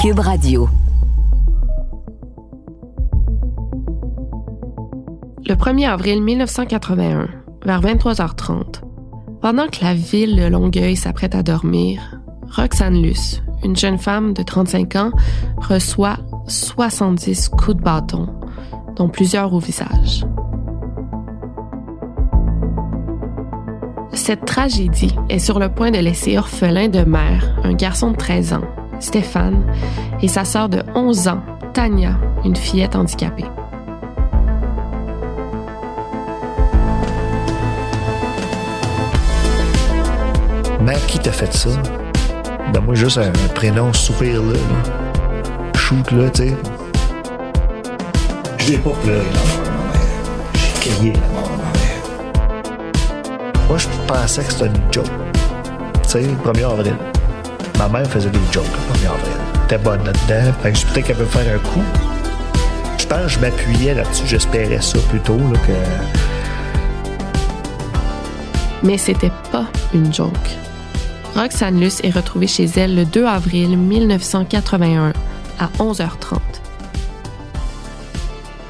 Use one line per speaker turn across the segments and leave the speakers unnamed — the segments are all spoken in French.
Cube Radio.
Le 1er avril 1981, vers 23h30, pendant que la ville de Longueuil s'apprête à dormir, Roxane Luce, une jeune femme de 35 ans, reçoit 70 coups de bâton, dont plusieurs au visage. Cette tragédie est sur le point de laisser orphelin de mère un garçon de 13 ans, Stéphane, et sa sœur de 11 ans, Tania, une fillette handicapée.
Mère, qui t'a fait ça? Donne-moi juste un, prénom soupir là. là. Shoot là, tu sais. Je l'ai pas pleuré la mort de ma mère. J'ai crié la mort de ma mère. Moi, je pensais que c'était une joke. Tu sais, le 1er avril. Ma mère faisait des jokes le 1er avril. Elle était bonne là-dedans. Fait que je peut-être qu'elle veut faire un coup. Je pense que je m'appuyais là-dessus. J'espérais ça plutôt là, que.
Mais c'était pas une joke. Roxane Luce est retrouvée chez elle le 2 avril 1981 à 11h30.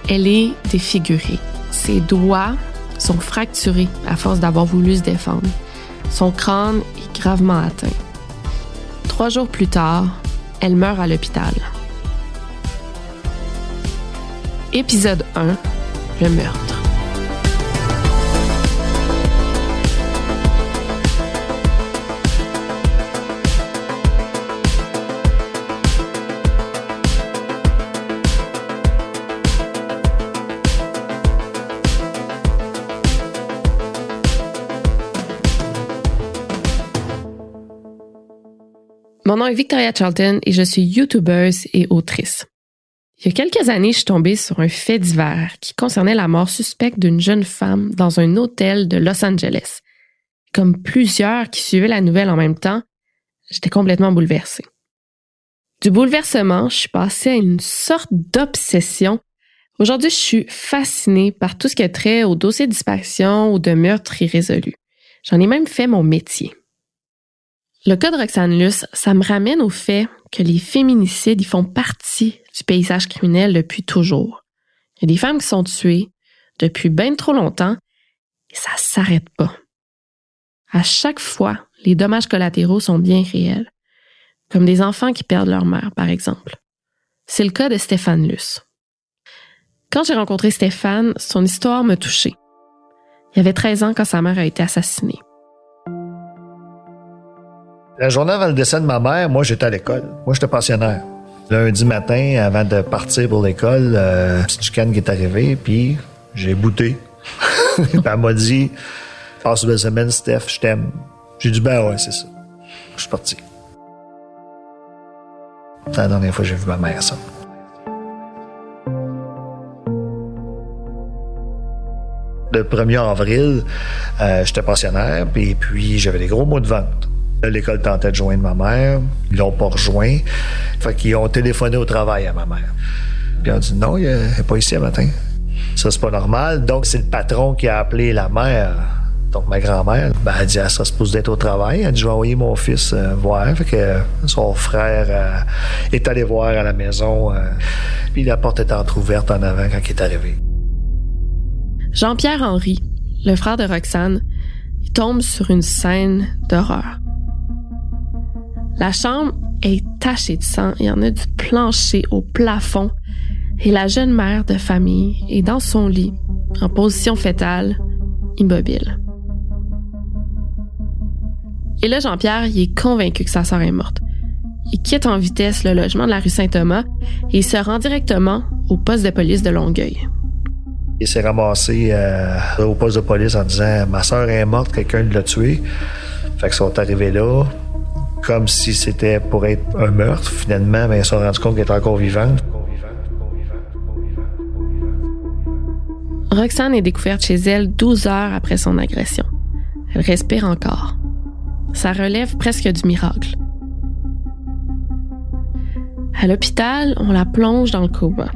Elle est défigurée. Ses doigts sont fracturés à force d'avoir voulu se défendre. Son crâne est gravement atteint. Trois jours plus tard, elle meurt à l'hôpital. Épisode 1. Le meurtre. Mon nom est Victoria Charlton et je suis YouTubeuse et autrice. Il y a quelques années, je suis tombée sur un fait divers qui concernait la mort suspecte d'une jeune femme dans un hôtel de Los Angeles. Comme plusieurs qui suivaient la nouvelle en même temps, j'étais complètement bouleversée. Du bouleversement, je suis passée à une sorte d'obsession. Aujourd'hui, je suis fascinée par tout ce qui est trait au dossier de disparition ou de meurtre irrésolu. J'en ai même fait mon métier. Le cas de Roxane Luce, ça me ramène au fait que les féminicides y font partie du paysage criminel depuis toujours. Il y a des femmes qui sont tuées depuis bien trop longtemps et ça s'arrête pas. À chaque fois, les dommages collatéraux sont bien réels, comme des enfants qui perdent leur mère, par exemple. C'est le cas de Stéphane Luce. Quand j'ai rencontré Stéphane, son histoire me touchait. Il avait 13 ans quand sa mère a été assassinée.
La journée avant le décès de ma mère, moi, j'étais à l'école. Moi, j'étais pensionnaire. Lundi matin, avant de partir pour l'école, euh, petite chicane qui est arrivée, puis j'ai bouté. Elle m'a dit Passe une belle semaine, Steph, je t'aime. J'ai dit Ben ouais, c'est ça. Je suis parti. C'est la dernière fois que j'ai vu ma mère, ça. Le 1er avril, euh, j'étais pensionnaire, puis, puis j'avais des gros mots de vente. L'école tentait de joindre ma mère. Ils l'ont pas rejoint. Fait qu'ils ont téléphoné au travail à ma mère. Puis ont dit non, il n'est pas ici ce matin. Ça, c'est pas normal. Donc, c'est le patron qui a appelé la mère. Donc, ma grand-mère, ben, elle dit, ah, ça se pose d'être au travail. Elle dit, je vais envoyer mon fils euh, voir. Fait que son frère euh, est allé voir à la maison. euh, puis la porte était entrouverte en avant quand il est arrivé.
Jean-Pierre Henry, le frère de Roxane, il tombe sur une scène d'horreur. La chambre est tachée de sang, il y en a du plancher au plafond, et la jeune mère de famille est dans son lit, en position fétale, immobile. Et là, Jean-Pierre, il est convaincu que sa sœur est morte. Il quitte en vitesse le logement de la rue Saint-Thomas et il se rend directement au poste de police de Longueuil.
Il s'est ramassé euh, au poste de police en disant Ma soeur est morte, quelqu'un l'a tuée. Fait qu'ils sont arrivés là, comme si c'était pour être un meurtre. Finalement, ben, ils se sont rendus compte qu'elle était encore vivante.
Roxane est découverte chez elle 12 heures après son agression. Elle respire encore. Ça relève presque du miracle. À l'hôpital, on la plonge dans le coma.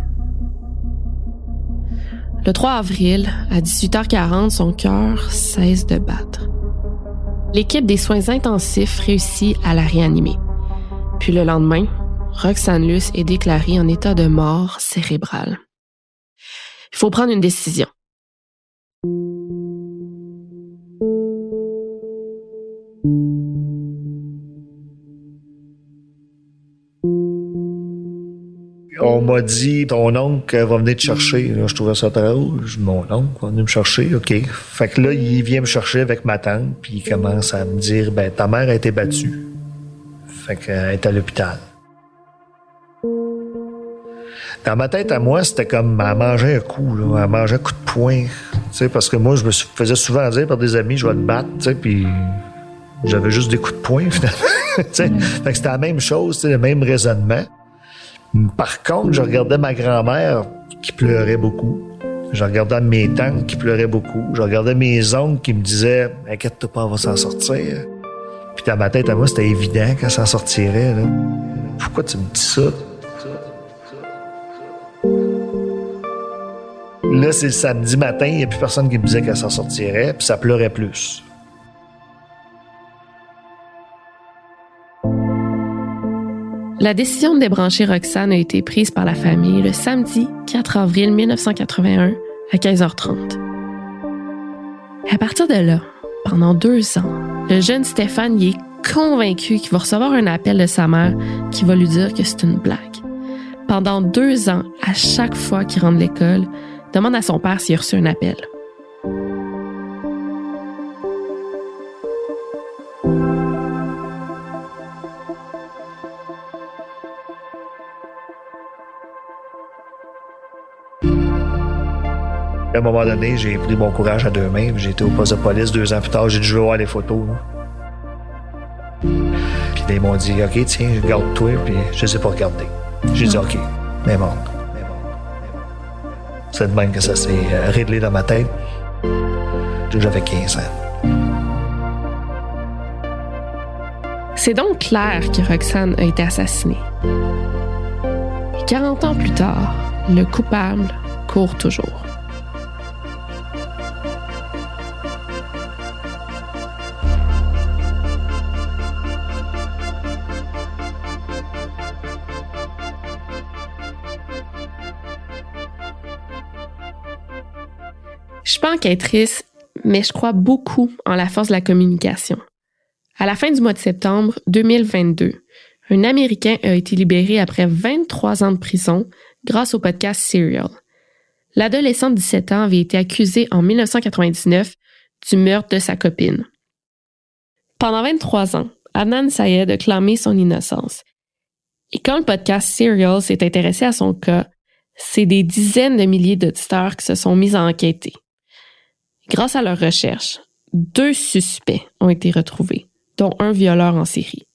Le 3 avril, à 18h40, son cœur cesse de battre. L'équipe des soins intensifs réussit à la réanimer. Puis le lendemain, Roxane Luce est déclarée en état de mort cérébrale. Il faut prendre une décision.
M'a dit, ton oncle va venir te chercher. je trouvais ça très drôle. Mon oncle va venir me chercher, OK. Fait que là, il vient me chercher avec ma tante, puis il commence à me dire, ben, ta mère a été battue. Fait qu'elle est à l'hôpital. Dans ma tête à moi, c'était comme à manger un coup, là, à manger un coup de poing. parce que moi, je me faisais souvent dire par des amis, je vais te battre, puis j'avais juste des coups de poing, finalement. fait que c'était la même chose, le même raisonnement. Par contre, je regardais ma grand-mère qui pleurait beaucoup. Je regardais mes tantes qui pleuraient beaucoup. Je regardais mes oncles qui me disaient Inquiète-toi pas, on va s'en sortir. Puis dans ma tête à moi, c'était évident qu'elle s'en sortirait. Pourquoi tu me dis ça? Là, c'est le samedi matin, il n'y a plus personne qui me disait qu'elle s'en sortirait, puis ça pleurait plus.
La décision de débrancher Roxane a été prise par la famille le samedi 4 avril 1981 à 15h30. À partir de là, pendant deux ans, le jeune Stéphane est convaincu qu'il va recevoir un appel de sa mère qui va lui dire que c'est une blague. Pendant deux ans, à chaque fois qu'il rentre de l'école, demande à son père s'il a reçu un appel.
À un moment donné, j'ai pris mon courage à deux mains. J'ai été au poste de police deux ans plus tard. J'ai dû voir les photos. Puis ils m'ont dit OK, tiens, garde-toi. Puis je sais pas regarder. J'ai dit OK, mais bon. C'est de même que ça s'est euh, réglé dans ma tête. J'avais 15 ans.
C'est donc clair que Roxane a été assassinée. 40 ans plus tard, le coupable court toujours. Mais je crois beaucoup en la force de la communication. À la fin du mois de septembre 2022, un Américain a été libéré après 23 ans de prison grâce au podcast Serial. L'adolescent de 17 ans avait été accusé en 1999 du meurtre de sa copine. Pendant 23 ans, Adnan Sayed a clamé son innocence. Et quand le podcast Serial s'est intéressé à son cas, c'est des dizaines de milliers d'auditeurs qui se sont mis à enquêter. Grâce à leurs recherches, deux suspects ont été retrouvés, dont un violeur en série.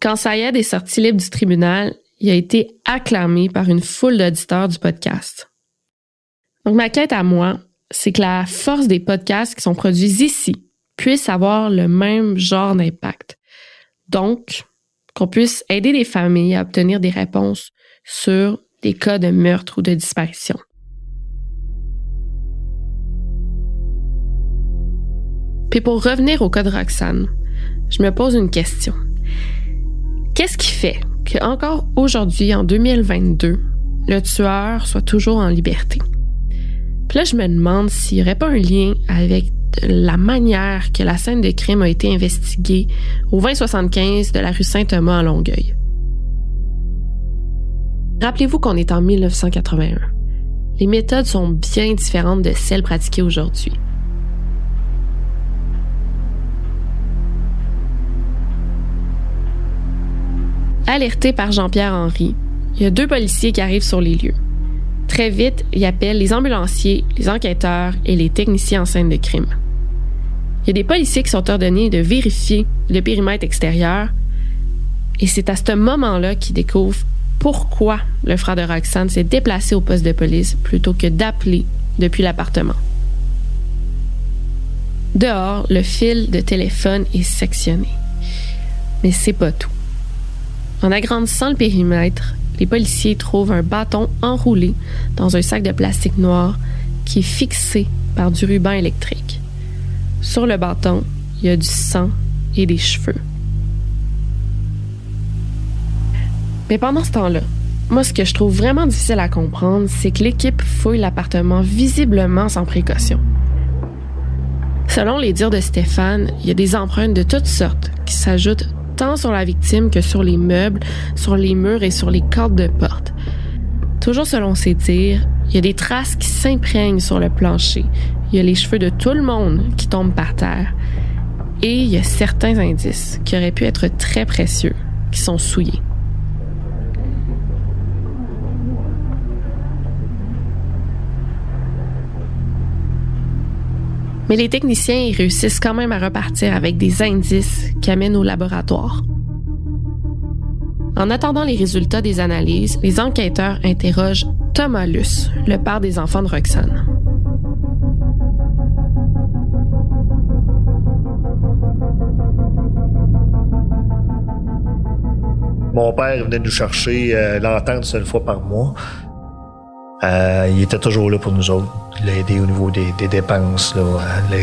Quand Sayed est sorti libre du tribunal, il a été acclamé par une foule d'auditeurs du podcast. Donc ma quête à moi, c'est que la force des podcasts qui sont produits ici puisse avoir le même genre d'impact. Donc, qu'on puisse aider les familles à obtenir des réponses sur des cas de meurtre ou de disparition. Puis pour revenir au cas de Roxane, je me pose une question. Qu'est-ce qui fait que encore aujourd'hui, en 2022, le tueur soit toujours en liberté? Puis là, je me demande s'il n'y aurait pas un lien avec la manière que la scène de crime a été investiguée au 2075 de la rue Saint-Thomas à Longueuil. Rappelez-vous qu'on est en 1981. Les méthodes sont bien différentes de celles pratiquées aujourd'hui. Alerté par Jean-Pierre Henry, il y a deux policiers qui arrivent sur les lieux. Très vite, ils appellent les ambulanciers, les enquêteurs et les techniciens en scène de crime. Il y a des policiers qui sont ordonnés de vérifier le périmètre extérieur et c'est à ce moment-là qu'ils découvrent pourquoi le frère de Roxane s'est déplacé au poste de police plutôt que d'appeler depuis l'appartement. Dehors, le fil de téléphone est sectionné. Mais c'est pas tout. En agrandissant le périmètre, les policiers trouvent un bâton enroulé dans un sac de plastique noir qui est fixé par du ruban électrique. Sur le bâton, il y a du sang et des cheveux. Mais pendant ce temps-là, moi, ce que je trouve vraiment difficile à comprendre, c'est que l'équipe fouille l'appartement visiblement sans précaution. Selon les dires de Stéphane, il y a des empreintes de toutes sortes qui s'ajoutent tant sur la victime que sur les meubles, sur les murs et sur les cordes de porte. Toujours selon ses dires, il y a des traces qui s'imprègnent sur le plancher. Il y a les cheveux de tout le monde qui tombent par terre. Et il y a certains indices qui auraient pu être très précieux, qui sont souillés. Mais les techniciens y réussissent quand même à repartir avec des indices qui amènent au laboratoire. En attendant les résultats des analyses, les enquêteurs interrogent Thomas Luce, le père des enfants de Roxane.
Mon père venait nous chercher euh, l'entente une seule fois par mois. Euh, il était toujours là pour nous autres. Aidé au niveau des, dépenses,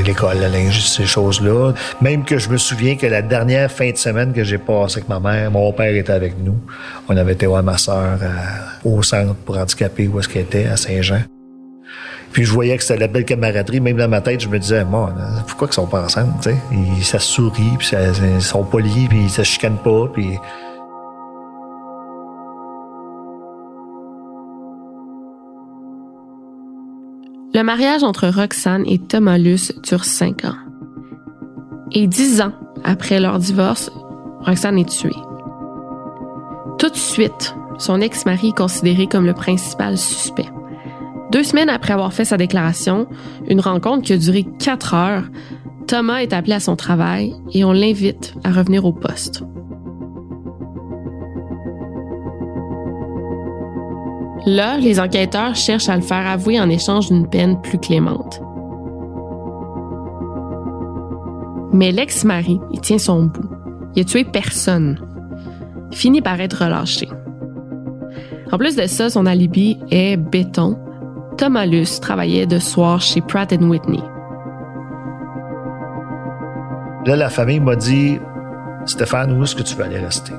l'école, la linge, ces choses-là. Même que je me souviens que la dernière fin de semaine que j'ai passée avec ma mère, mon père était avec nous. On avait été voir ma soeur euh, au centre pour handicapés où est-ce qu'elle était, à Saint-Jean. Puis je voyais que c'était la belle camaraderie. Même dans ma tête, je me disais, moi, pourquoi qu'ils sont pas ensemble, tu sais? Ils, ça sourit, puis ils sont polis, puis ils se chicanent pas, puis...
Le mariage entre Roxane et Thomas Luce dure cinq ans. Et dix ans après leur divorce, Roxane est tuée. Tout de suite, son ex-mari est considéré comme le principal suspect. Deux semaines après avoir fait sa déclaration, une rencontre qui a duré quatre heures, Thomas est appelé à son travail et on l'invite à revenir au poste. Là, les enquêteurs cherchent à le faire avouer en échange d'une peine plus clémente. Mais l'ex-mari, il tient son bout. Il a tué personne. Il finit par être relâché. En plus de ça, son alibi est béton. Thomas Luce travaillait de soir chez Pratt Whitney.
Là, la famille m'a dit Stéphane, où est-ce que tu veux aller rester?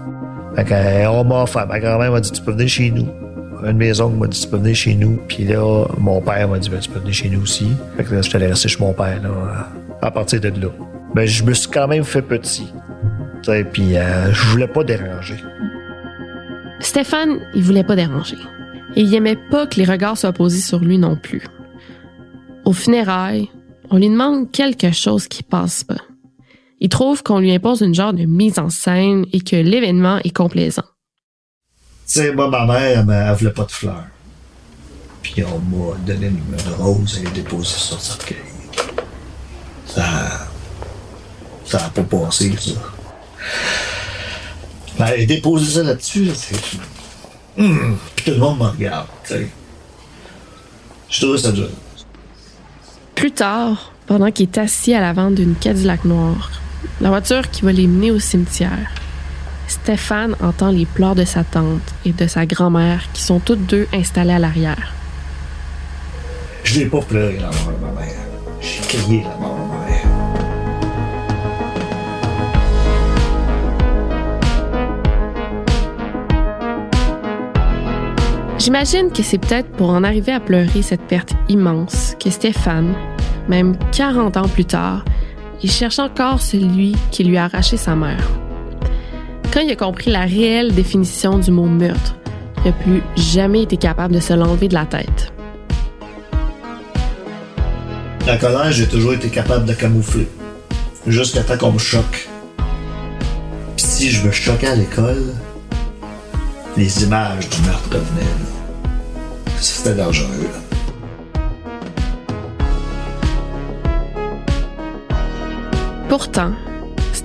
Fait on m'a offert. Ma grand-mère m'a dit Tu peux venir chez nous un de mes oncles m'a dit, tu peux venir chez nous. Puis là, mon père m'a dit, ben, tu peux venir chez nous aussi. Fait que là, allé rester chez mon père, là, à partir de là. Ben, je me suis quand même fait petit. Puis euh, je voulais pas déranger.
Stéphane, il voulait pas déranger. Et il aimait pas que les regards soient posés sur lui non plus. Au funérailles, on lui demande quelque chose qui passe pas. Il trouve qu'on lui impose une genre de mise en scène et que l'événement est complaisant.
Sais, moi, ma mère, elle, elle voulait pas de fleurs. Puis on m'a donné une rose et déposé sur le cercueil. Ça. Ça a pas passé, ça. Ben, elle a déposé ça là-dessus, c'est. Hum, puis tout le monde me regarde, tu sais. Je trouve ça dur.
Plus tard, pendant qu'il est assis à l'avant d'une Cadillac noire, la voiture qui va les mener au cimetière, Stéphane entend les pleurs de sa tante et de sa grand-mère qui sont toutes deux installées à l'arrière.
Je n'ai pas pleuré la mort de ma mère. J'ai crié la mort de ma mère.
J'imagine que c'est peut-être pour en arriver à pleurer cette perte immense que Stéphane, même 40 ans plus tard, il cherche encore celui qui lui a arraché sa mère. Quand il a compris la réelle définition du mot meurtre, il n'a plus jamais été capable de se l'enlever de la tête.
La colère, j'ai toujours été capable de camoufler. Jusqu'à temps qu'on me choque. Puis si je me choquais à l'école, les images du meurtre revenaient. C'était dangereux.
Pourtant,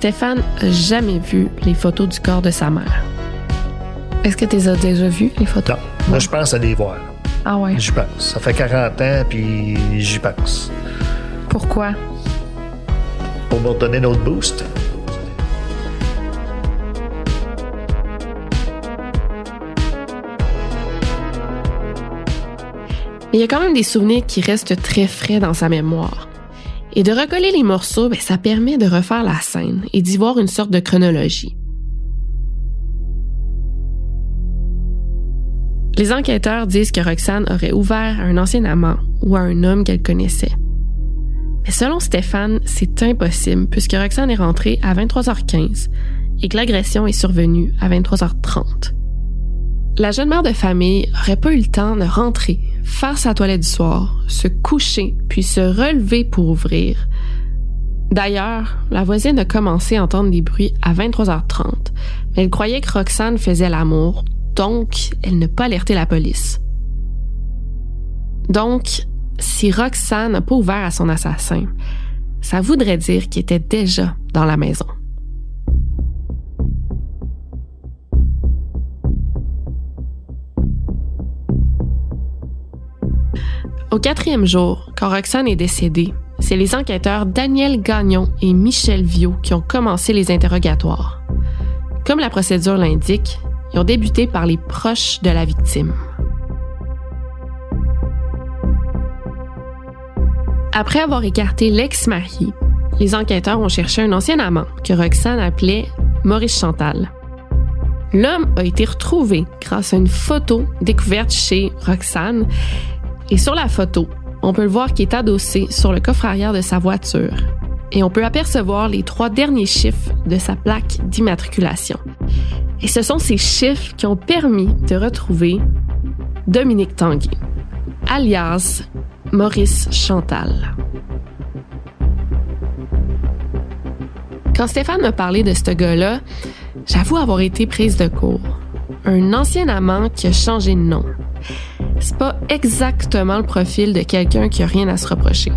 Stéphane n'a jamais vu les photos du corps de sa mère. Est-ce que tu les as déjà vues, les photos?
Non. Moi, je pense à les voir.
Ah ouais?
J'y pense. Ça fait 40 ans, puis j'y pense.
Pourquoi?
Pour me donner notre boost.
Mais il y a quand même des souvenirs qui restent très frais dans sa mémoire. Et de recoller les morceaux, ben, ça permet de refaire la scène et d'y voir une sorte de chronologie. Les enquêteurs disent que Roxane aurait ouvert à un ancien amant ou à un homme qu'elle connaissait. Mais selon Stéphane, c'est impossible puisque Roxane est rentrée à 23h15 et que l'agression est survenue à 23h30. La jeune mère de famille aurait pas eu le temps de rentrer, faire sa toilette du soir, se coucher, puis se relever pour ouvrir. D'ailleurs, la voisine a commencé à entendre des bruits à 23h30, mais elle croyait que Roxane faisait l'amour, donc elle n'a pas alerté la police. Donc, si Roxane n'a pas ouvert à son assassin, ça voudrait dire qu'il était déjà dans la maison. Au quatrième jour, quand Roxane est décédée, c'est les enquêteurs Daniel Gagnon et Michel Viau qui ont commencé les interrogatoires. Comme la procédure l'indique, ils ont débuté par les proches de la victime. Après avoir écarté l'ex-marié, les enquêteurs ont cherché un ancien amant que Roxane appelait Maurice Chantal. L'homme a été retrouvé grâce à une photo découverte chez Roxane et sur la photo, on peut le voir qui est adossé sur le coffre arrière de sa voiture. Et on peut apercevoir les trois derniers chiffres de sa plaque d'immatriculation. Et ce sont ces chiffres qui ont permis de retrouver Dominique Tanguy, alias Maurice Chantal. Quand Stéphane m'a parlé de ce gars-là, j'avoue avoir été prise de court. Un ancien amant qui a changé de nom c'est pas exactement le profil de quelqu'un qui a rien à se reprocher.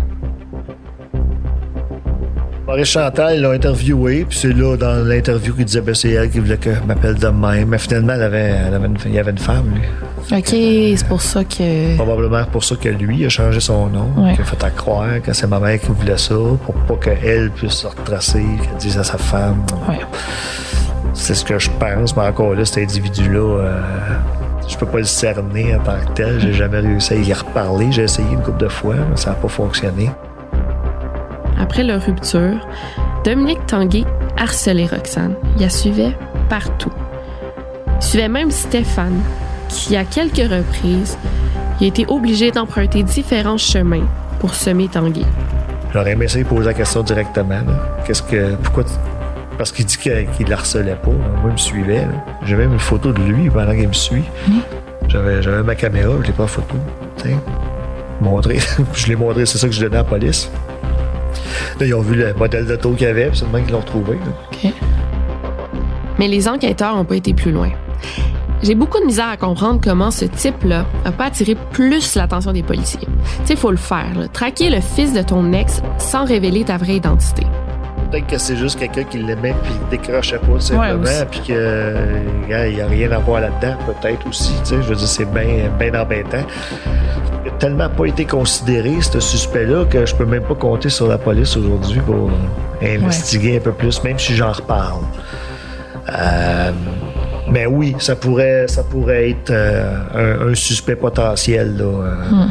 Maurice Chantal l'a interviewé, puis c'est là, dans l'interview, qu'il disait que ben, c'est elle qui voulait que je m'appelle de même. Mais finalement, elle avait, il y avait une femme, lui.
OK, c'est pour ça que.
Probablement pour ça que lui a changé son nom. Ouais. Qu'il a fait à croire que c'est ma mère qui voulait ça, pour pas qu'elle puisse se retracer, qu'elle dise à sa femme.
Ouais.
C'est ce que je pense, mais encore là, cet individu-là. Euh, je peux pas le cerner en tant que tel. J'ai jamais réussi à y reparler. J'ai essayé une couple de fois, mais ça n'a pas fonctionné.
Après leur rupture, Dominique Tanguay harcelait Roxane. Il la suivait partout. Il suivait même Stéphane, qui, à quelques reprises, a été obligé d'emprunter différents chemins pour semer Tanguay.
J'aurais aimé essayer de poser la question directement. Qu'est-ce que, pourquoi parce qu'il dit qu'il ne harcelait pas. Moi, il me suivait. J'ai même une photo de lui pendant qu'il me suit. J'avais, ma caméra, je l'ai pas en photo. Montré. je l'ai montré, c'est ça que je donnais à la police. Là, ils ont vu le modèle d'auto qu'il y avait, c'est le qu'ils l'ont retrouvé.
Mais les enquêteurs n'ont pas été plus loin. J'ai beaucoup de misère à comprendre comment ce type-là n'a pas attiré plus l'attention des policiers. Tu sais, il faut le faire. Traquer le fils de ton ex sans révéler ta vraie identité
peut-être que c'est juste quelqu'un qui l'aimait puis il décrochait pas simplement ouais, puis qu'il n'y a rien à voir là-dedans peut-être aussi tu sais je veux dire c'est bien bien embêtant il n'a tellement pas été considéré ce suspect-là que je peux même pas compter sur la police aujourd'hui pour investiguer un peu plus même si j'en reparle euh, mais oui ça pourrait ça pourrait être euh, un, suspect potentiel là euh. hmm.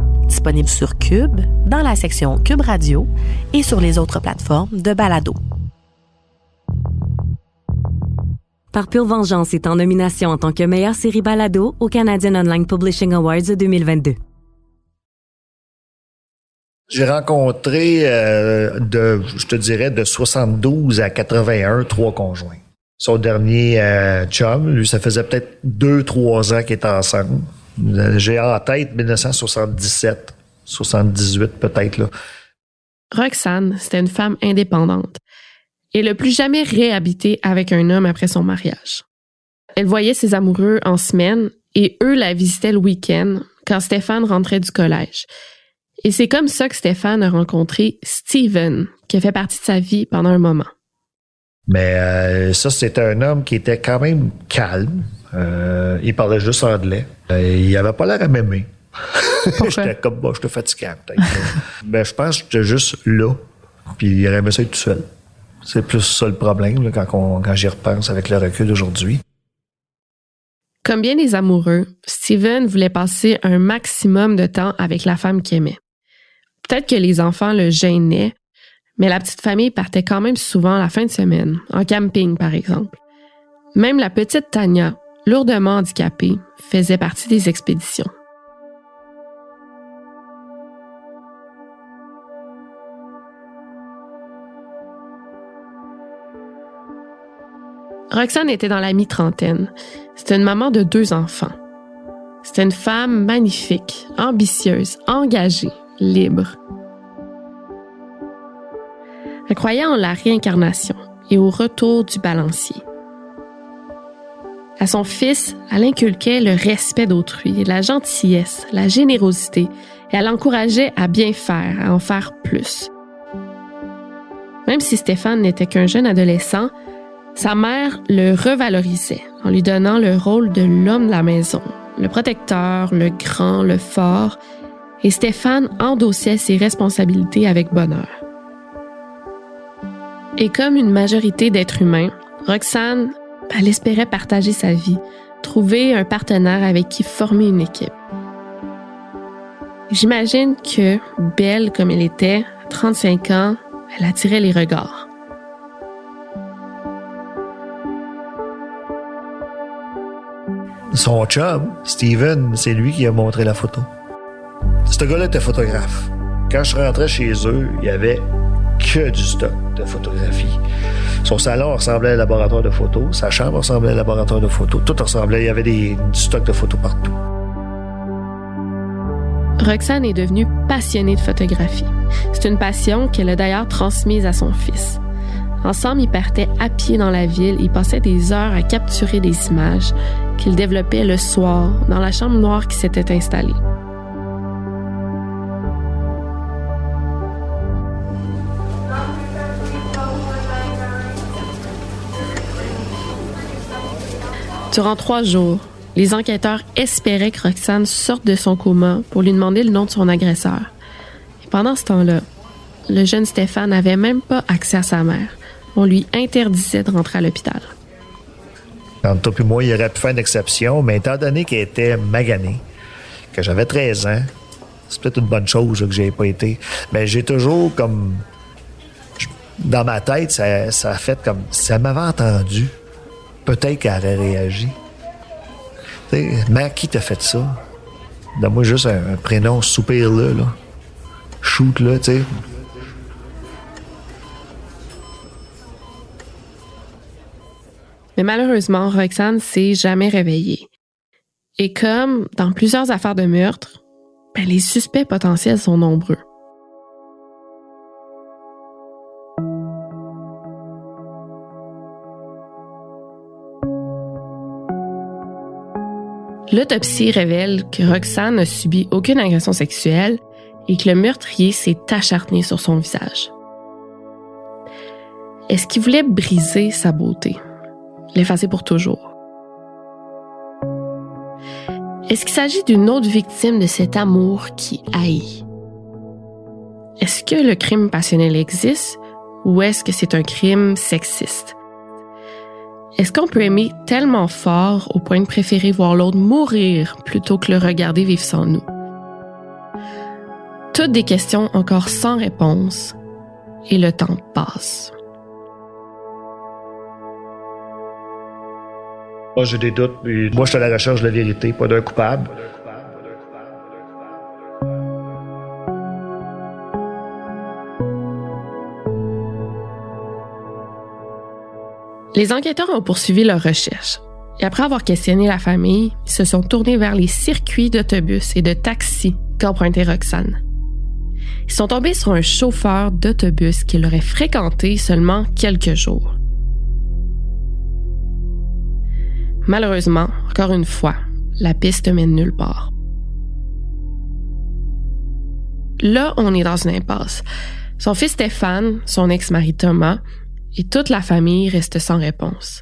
disponible sur Cube, dans la section Cube Radio et sur les autres plateformes de balado.
Par pure vengeance est en nomination en tant que meilleure série balado au Canadian Online Publishing Awards 2022.
J'ai rencontré, euh, de, je te dirais, de 72 à 81, trois conjoints. Son dernier euh, chum, lui, ça faisait peut-être deux, trois ans qu'ils étaient ensemble. J'ai en tête 1977, 78 peut-être. là.
Roxane, c'était une femme indépendante. Elle n'a plus jamais réhabité avec un homme après son mariage. Elle voyait ses amoureux en semaine et eux la visitaient le week-end quand Stéphane rentrait du collège. Et c'est comme ça que Stéphane a rencontré Steven, qui a fait partie de sa vie pendant un moment.
Mais euh, ça, c'était un homme qui était quand même calme. Euh, il parlait juste anglais. Euh, il avait pas l'air à m'aimer. j'étais comme, bon, je te fatigué peut-être. Mais je pense que j'étais juste là. Puis il aimé ça être tout seul. C'est plus ça le problème quand, quand j'y repense avec le recul d'aujourd'hui.
Comme bien des amoureux, Steven voulait passer un maximum de temps avec la femme qu'il aimait. Peut-être que les enfants le gênaient, mais la petite famille partait quand même souvent la fin de semaine, en camping par exemple. Même la petite Tania, lourdement handicapée, faisait partie des expéditions. Roxane était dans la mi-trentaine. C'était une maman de deux enfants. C'était une femme magnifique, ambitieuse, engagée, libre. Elle croyait en la réincarnation et au retour du balancier. À son fils, elle inculquait le respect d'autrui, la gentillesse, la générosité, et elle l'encourageait à bien faire, à en faire plus. Même si Stéphane n'était qu'un jeune adolescent, sa mère le revalorisait en lui donnant le rôle de l'homme de la maison, le protecteur, le grand, le fort, et Stéphane endossait ses responsabilités avec bonheur. Et comme une majorité d'êtres humains, Roxane, elle espérait partager sa vie, trouver un partenaire avec qui former une équipe. J'imagine que, belle comme elle était, à 35 ans, elle attirait les regards.
Son chum, Steven, c'est lui qui a montré la photo. Ce gars-là était photographe. Quand je rentrais chez eux, il y avait que du stock de photographie. Son salon ressemblait à un laboratoire de photos, sa chambre ressemblait à un laboratoire de photos, tout ressemblait, il y avait des, du stock de photos partout.
Roxane est devenue passionnée de photographie. C'est une passion qu'elle a d'ailleurs transmise à son fils. Ensemble, ils partaient à pied dans la ville et passaient des heures à capturer des images qu'ils développaient le soir dans la chambre noire qui s'était installée. Durant trois jours, les enquêteurs espéraient que Roxane sorte de son coma pour lui demander le nom de son agresseur. Pendant ce temps-là, le jeune Stéphane n'avait même pas accès à sa mère. On lui interdisait de rentrer à l'hôpital.
Entre toi et moi, il aurait pu faire une exception, mais étant donné qu'elle était maganée, que j'avais 13 ans, c'est peut-être une bonne chose que j'ai pas été. Mais j'ai toujours comme. Dans ma tête, ça, ça a fait comme. Elle m'avait entendu, peut-être qu'elle aurait réagi. mais qui t'a fait ça? Donne-moi juste un, prénom soupir là, là. Shoot là, tu sais.
Mais malheureusement, Roxane s'est jamais réveillée. Et comme dans plusieurs affaires de meurtre, ben, les suspects potentiels sont nombreux. L'autopsie révèle que Roxane n'a subi aucune agression sexuelle et que le meurtrier s'est acharné sur son visage. Est-ce qu'il voulait briser sa beauté, l'effacer pour toujours? Est-ce qu'il s'agit d'une autre victime de cet amour qui haït? Est-ce que le crime passionnel existe ou est-ce que c'est un crime sexiste? Est-ce qu'on peut aimer tellement fort au point de préférer voir l'autre mourir plutôt que le regarder vivre sans nous? Toutes des questions encore sans réponse et le temps passe.
Moi, j'ai des doutes. Moi, je suis à la recherche de la vérité, pas d'un coupable.
Les enquêteurs ont poursuivi leur recherche. Et après avoir questionné la famille, ils se sont tournés vers les circuits d'autobus et de taxis qu'empruntait Roxane. Ils sont tombés sur un chauffeur d'autobus qui l'aurait fréquenté seulement quelques jours. Malheureusement, encore une fois, la piste mène nulle part. Là, on est dans une impasse. Son fils Stéphane, son ex-mari Thomas et toute la famille restent sans réponse.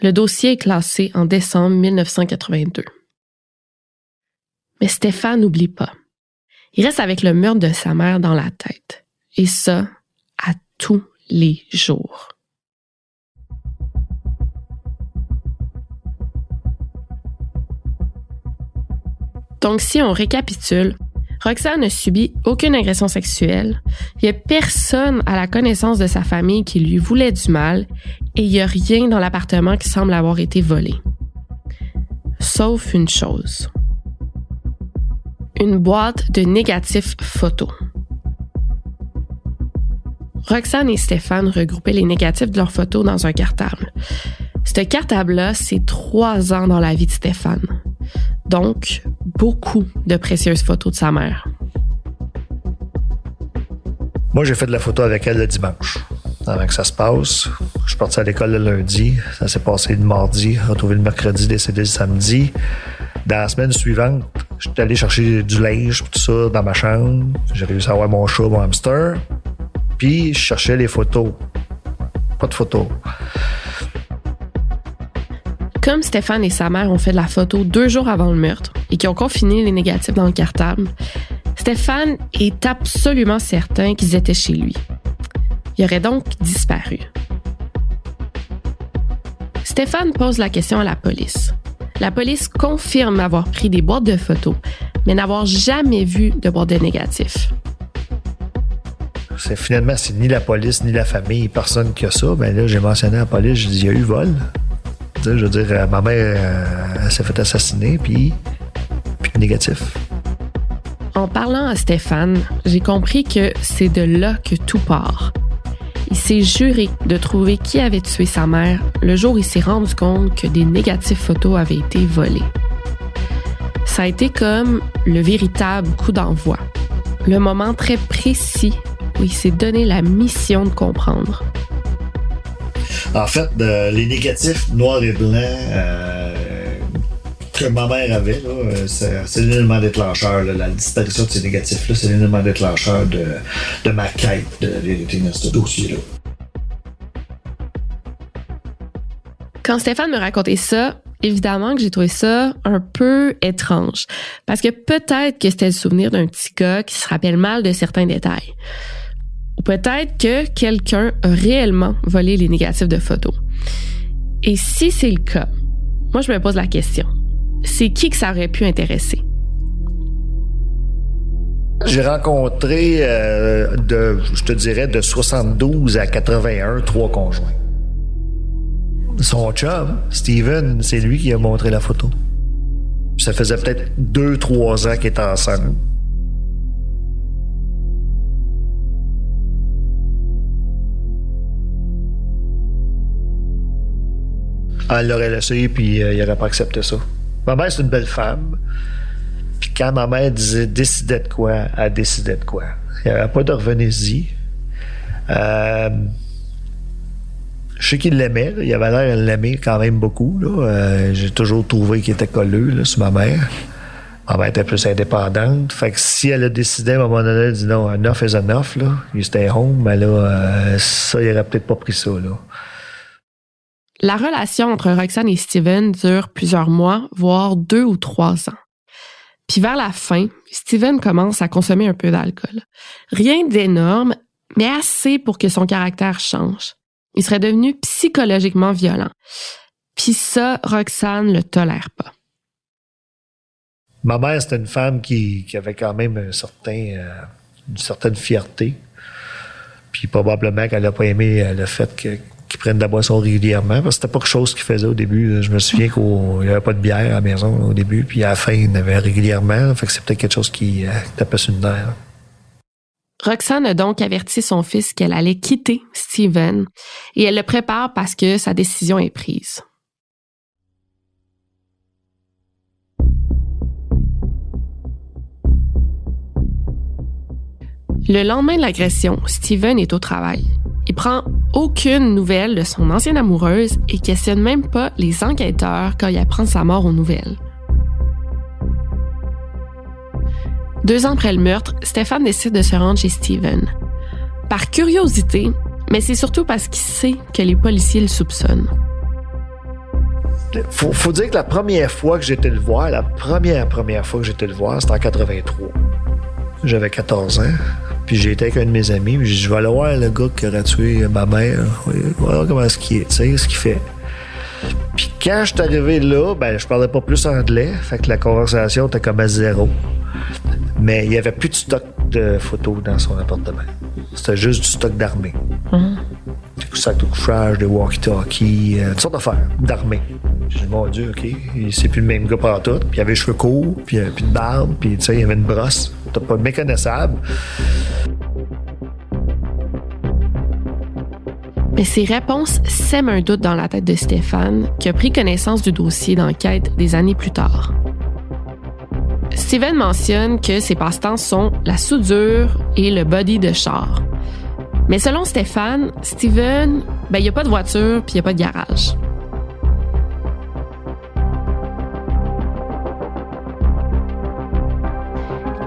Le dossier est classé en décembre 1982. Mais Stéphane n'oublie pas. Il reste avec le meurtre de sa mère dans la tête. Et ça, à tous les jours. Donc, si on récapitule, Roxane ne subit aucune agression sexuelle. Il n'y a personne à la connaissance de sa famille qui lui voulait du mal et il n'y a rien dans l'appartement qui semble avoir été volé. Sauf une chose. Une boîte de négatifs photos. Roxane et Stéphane regroupaient les négatifs de leurs photos dans un cartable. Ce cartable-là, c'est trois ans dans la vie de Stéphane. Donc, beaucoup de précieuses photos de sa mère.
Moi, j'ai fait de la photo avec elle le dimanche, avant que ça se passe. Je suis parti à l'école le lundi. Ça s'est passé le mardi, retrouvé le mercredi, décédé le samedi. Dans la semaine suivante, j'étais allé chercher du linge, tout ça, dans ma chambre. J'ai réussi à avoir mon chat, mon hamster. Puis, je cherchais les photos. Pas de photos.
Comme Stéphane et sa mère ont fait de la photo deux jours avant le meurtre et qui ont confiné les négatifs dans le cartable, Stéphane est absolument certain qu'ils étaient chez lui. Il aurait donc disparu. Stéphane pose la question à la police. La police confirme avoir pris des boîtes de photos, mais n'avoir jamais vu de boîte de négatifs.
Finalement c'est ni la police ni la famille, personne qui a ça. Ben là, j'ai mentionné à la police, j'ai il y a eu vol. Je veux dire, euh, ma mère euh, s'est fait assassiner, puis, puis négatif.
En parlant à Stéphane, j'ai compris que c'est de là que tout part. Il s'est juré de trouver qui avait tué sa mère le jour où il s'est rendu compte que des négatifs photos avaient été volés. Ça a été comme le véritable coup d'envoi, le moment très précis où il s'est donné la mission de comprendre.
En fait, les négatifs noirs et blancs euh, que ma mère avait, euh, c'est l'élément déclencheur. la disparition de ces négatifs-là, c'est l'élément déclencheur de, de ma quête de vérité dans ce dossier-là.
Quand Stéphane me racontait ça, évidemment que j'ai trouvé ça un peu étrange. Parce que peut-être que c'était le souvenir d'un petit gars qui se rappelle mal de certains détails. Ou peut-être que quelqu'un a réellement volé les négatifs de photos. Et si c'est le cas, moi je me pose la question. C'est qui que ça aurait pu intéresser?
J'ai rencontré, euh, de, je te dirais, de 72 à 81, trois conjoints. Son chum, Steven, c'est lui qui a montré la photo. Ça faisait peut-être deux, trois ans qu'ils étaient ensemble. Elle l'aurait laissé, puis euh, il n'aurait pas accepté ça. Ma mère, c'est une belle femme. Puis quand ma mère disait décidait de quoi, elle décidait de quoi. Il n'y avait pas de revenez-y. Euh, je sais qu'il l'aimait. Il avait l'air de l'aimer quand même beaucoup. Euh, j'ai toujours trouvé qu'il était colleux sur ma mère. Ma mère était plus indépendante. Fait que si elle a décidé à un moment donné, elle dit non, off is enough, là, il était home, mais là, ça, il aurait peut-être pas pris ça. Là.
La relation entre Roxane et Steven dure plusieurs mois, voire deux ou trois ans. Puis vers la fin, Steven commence à consommer un peu d'alcool. Rien d'énorme, mais assez pour que son caractère change. Il serait devenu psychologiquement violent. Puis ça, Roxane le tolère pas.
Ma mère, c'était une femme qui, avait quand même euh, une certaine fierté. Puis probablement qu'elle n'a pas aimé euh, le fait que qui prennent de la boisson régulièrement. Parce que c'était pas quelque chose qu'ils faisaient au début. Je me souviens qu'il n'y avait pas de bière à la maison au début, puis à la fin, il y en avait régulièrement. Fait que c'est peut-être quelque chose qui euh, tapait sur une nerf.
Roxane a donc averti son fils qu'elle allait quitter Steven et elle le prépare parce que sa décision est prise. Le lendemain de l'agression, Steven est au travail. Il prend aucune nouvelle de son ancienne amoureuse et questionne même pas les enquêteurs quand il apprend sa mort aux nouvelles. Deux ans après le meurtre, Stéphane décide de se rendre chez Steven. Par curiosité, mais c'est surtout parce qu'il sait que les policiers le soupçonnent.
Faut, faut dire que la première fois que j'étais le voir, la première première fois que j'étais le voir, c'était en 83. J'avais 14 ans. Puis j'ai été avec un de mes amis. Puis j'ai dit, je vais aller voir le gars qui aurait tué ma mère. Voilà comment est-ce qu'il est, tu sais, ce qu'il fait. Puis quand je suis arrivé là, ben je parlais pas plus anglais. Fait que la conversation était comme à zéro. Mais il y avait plus de stock de photos dans son appartement. C'était juste du stock d'armée. Des sacs de couchage, des walkie-talkies, euh, toutes sortes d'affaires d'armée. J'ai dit, mon Dieu, OK, c'est plus le même gars partout. Puis il avait les cheveux courts, puis, euh, puis une barbe, puis tu sais, il y avait une brosse. Pas méconnaissable.
Mais ces réponses sèment un doute dans la tête de Stéphane, qui a pris connaissance du dossier d'enquête des années plus tard. Steven mentionne que ses passe-temps sont la soudure et le body de char. Mais selon Stéphane, Steven, ben, il n'y a pas de voiture puis il n'y a pas de garage.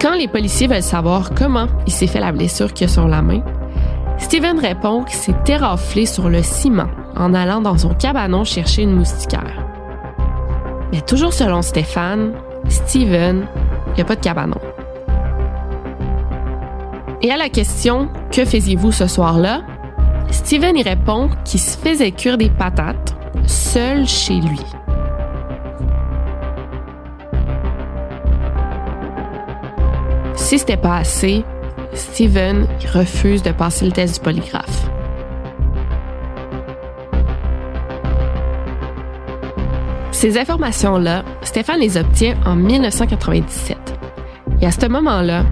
Quand les policiers veulent savoir comment il s'est fait la blessure qu'il a sur la main, Steven répond qu'il s'est éraflé sur le ciment en allant dans son cabanon chercher une moustiquaire. Mais toujours selon Stéphane, Steven, il n'y a pas de cabanon. Et à la question Que faisiez-vous ce soir-là? Steven y répond qu'il se faisait cuire des patates seul chez lui. Si c'était pas assez, Steven refuse de passer le test du polygraphe. Ces informations-là, Stéphane les obtient en 1997. Et à ce moment-là,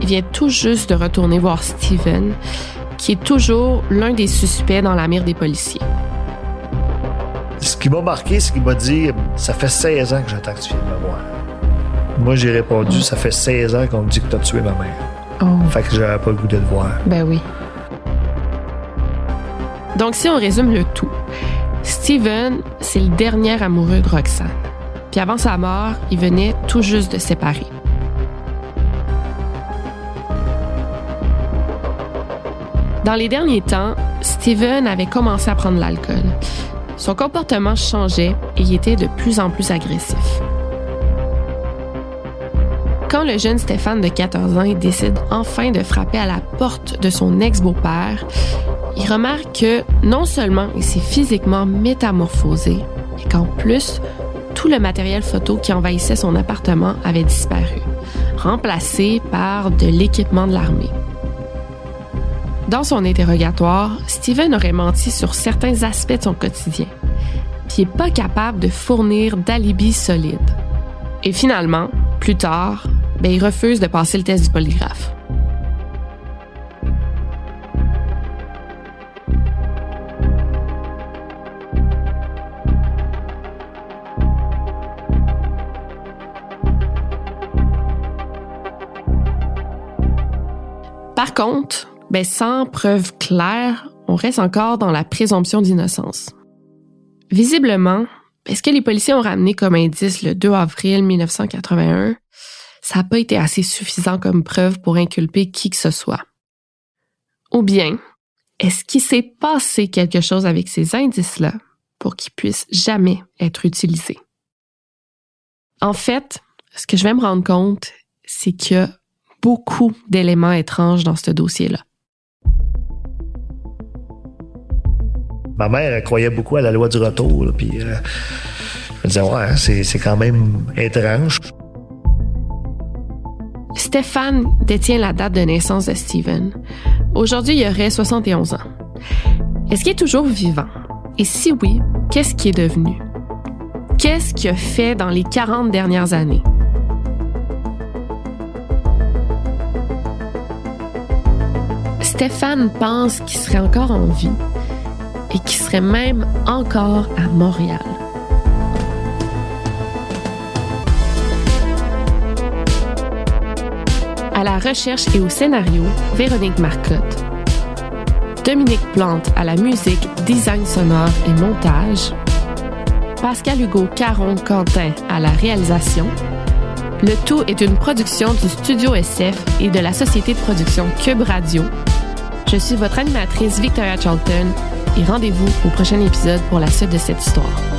il vient tout juste de retourner voir Steven, qui est toujours l'un des suspects dans la mire des policiers.
Ce qui m'a marqué, c'est qu'il m'a dit Ça fait 16 ans que j'attends que tu viennes me. Moi, j'ai répondu Ça fait 16 ans qu'on me dit que tu as tué ma mère.
Oh.
Fait que j'avais pas le goût de le voir.
Ben oui. Donc, si on résume le tout, Steven, c'est le dernier amoureux de Roxane. Puis avant sa mort, il venait tout juste de se séparer. Dans les derniers temps, Steven avait commencé à prendre l'alcool. Son comportement changeait et il était de plus en plus agressif. Quand le jeune Stéphane de 14 ans décide enfin de frapper à la porte de son ex-beau-père, il remarque que non seulement il s'est physiquement métamorphosé, mais qu'en plus, tout le matériel photo qui envahissait son appartement avait disparu, remplacé par de l'équipement de l'armée. Dans son interrogatoire, Steven aurait menti sur certains aspects de son quotidien, puis n'est pas capable de fournir d'alibi solide. Et finalement, plus tard, ben, il refuse de passer le test du polygraphe. Par contre, ben, sans preuve claire, on reste encore dans la présomption d'innocence. Visiblement, ben, ce que les policiers ont ramené comme indice le 2 avril 1981, ça n'a pas été assez suffisant comme preuve pour inculper qui que ce soit. Ou bien, est-ce qu'il s'est passé quelque chose avec ces indices-là pour qu'ils puissent jamais être utilisés? En fait, ce que je vais me rendre compte, c'est qu'il y a beaucoup d'éléments étranges dans ce dossier-là.
Ma mère croyait beaucoup à la loi du retour. Puis euh, je me disais, ouais, hein, c'est quand même étrange.
Stéphane détient la date de naissance de Steven. Aujourd'hui, il aurait 71 ans. Est-ce qu'il est toujours vivant? Et si oui, qu'est-ce qu'il est devenu? Qu'est-ce qu'il a fait dans les 40 dernières années? Stéphane pense qu'il serait encore en vie et qu'il serait même encore à Montréal. À la recherche et au scénario, Véronique Marcotte. Dominique Plante à la musique, design sonore et montage. Pascal Hugo Caron Quentin à la réalisation. Le tout est une production du Studio SF et de la société de production Cube Radio. Je suis votre animatrice Victoria Charlton et rendez-vous au prochain épisode pour la suite de cette histoire.